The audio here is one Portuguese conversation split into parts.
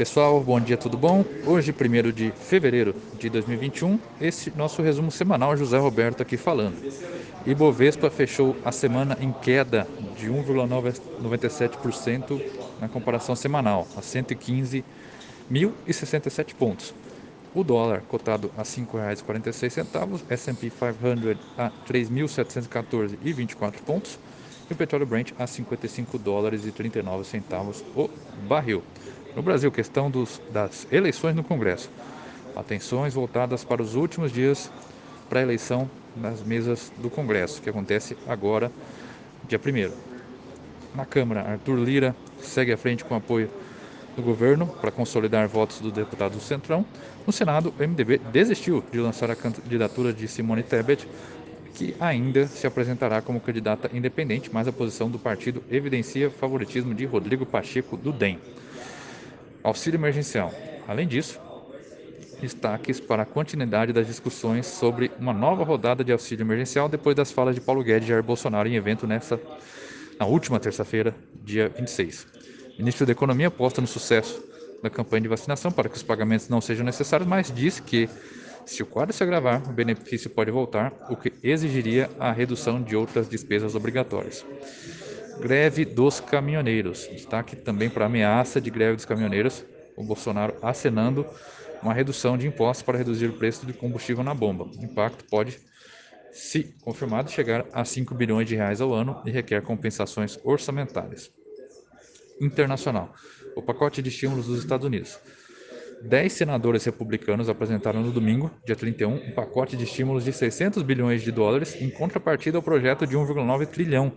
Pessoal, bom dia, tudo bom? Hoje, 1 de fevereiro de 2021, esse nosso resumo semanal, José Roberto aqui falando. Ibovespa fechou a semana em queda de 1,97% na comparação semanal, a 115.067 pontos. O dólar cotado a R$ 5,46, S&P 500 a 3.714,24 pontos e o petróleo Brent a 55 dólares e 39 centavos o barril. No Brasil, questão dos, das eleições no Congresso. Atenções voltadas para os últimos dias para a eleição nas mesas do Congresso, que acontece agora, dia 1 Na Câmara, Arthur Lira segue à frente com apoio do governo para consolidar votos do deputado do Centrão. No Senado, o MDB desistiu de lançar a candidatura de Simone Tebet, que ainda se apresentará como candidata independente, mas a posição do partido evidencia favoritismo de Rodrigo Pacheco do DEM. Auxílio emergencial. Além disso, destaques para a continuidade das discussões sobre uma nova rodada de auxílio emergencial depois das falas de Paulo Guedes e Jair Bolsonaro em evento nessa, na última terça-feira, dia 26. O ministro da Economia aposta no sucesso da campanha de vacinação para que os pagamentos não sejam necessários, mas diz que, se o quadro se agravar, o benefício pode voltar, o que exigiria a redução de outras despesas obrigatórias. Greve dos caminhoneiros. Destaque também para a ameaça de greve dos caminhoneiros. O Bolsonaro acenando uma redução de impostos para reduzir o preço do combustível na bomba. O impacto pode, se confirmado, chegar a 5 bilhões de reais ao ano e requer compensações orçamentárias. Internacional. O pacote de estímulos dos Estados Unidos. Dez senadores republicanos apresentaram no domingo, dia 31, um pacote de estímulos de 600 bilhões de dólares em contrapartida ao projeto de 1,9 trilhão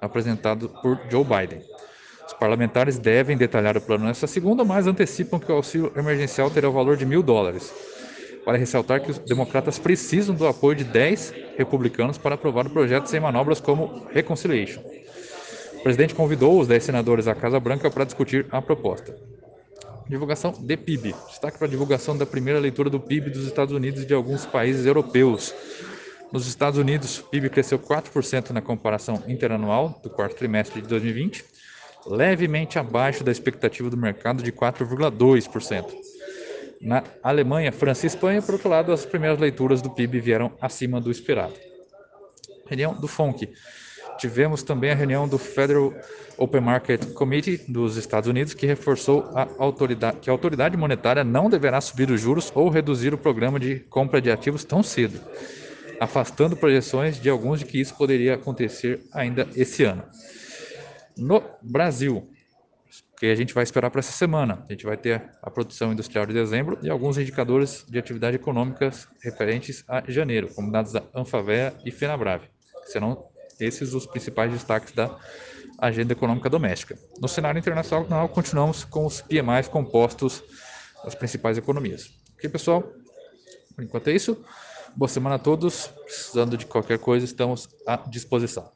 apresentado por Joe Biden. Os parlamentares devem detalhar o plano nesta segunda, mas antecipam que o auxílio emergencial terá o valor de mil dólares. Para ressaltar que os democratas precisam do apoio de 10 republicanos para aprovar o projeto sem manobras como Reconciliation. O presidente convidou os 10 senadores à Casa Branca para discutir a proposta. Divulgação de PIB. Destaque para a divulgação da primeira leitura do PIB dos Estados Unidos e de alguns países europeus. Nos Estados Unidos, o PIB cresceu 4% na comparação interanual do quarto trimestre de 2020, levemente abaixo da expectativa do mercado de 4,2%. Na Alemanha, França e Espanha, por outro lado, as primeiras leituras do PIB vieram acima do esperado. Reunião do FONC. Tivemos também a reunião do Federal Open Market Committee dos Estados Unidos, que reforçou a autoridade, que a autoridade monetária não deverá subir os juros ou reduzir o programa de compra de ativos tão cedo afastando projeções de alguns de que isso poderia acontecer ainda esse ano. No Brasil, que a gente vai esperar para essa semana, a gente vai ter a produção industrial de dezembro e alguns indicadores de atividade econômica referentes a janeiro, como dados da Anfavea e Fenabrave, que serão esses os principais destaques da agenda econômica doméstica. No cenário internacional, continuamos com os PMIs compostos das principais economias. Ok, pessoal? Por enquanto é isso. Boa semana a todos. Precisando de qualquer coisa, estamos à disposição.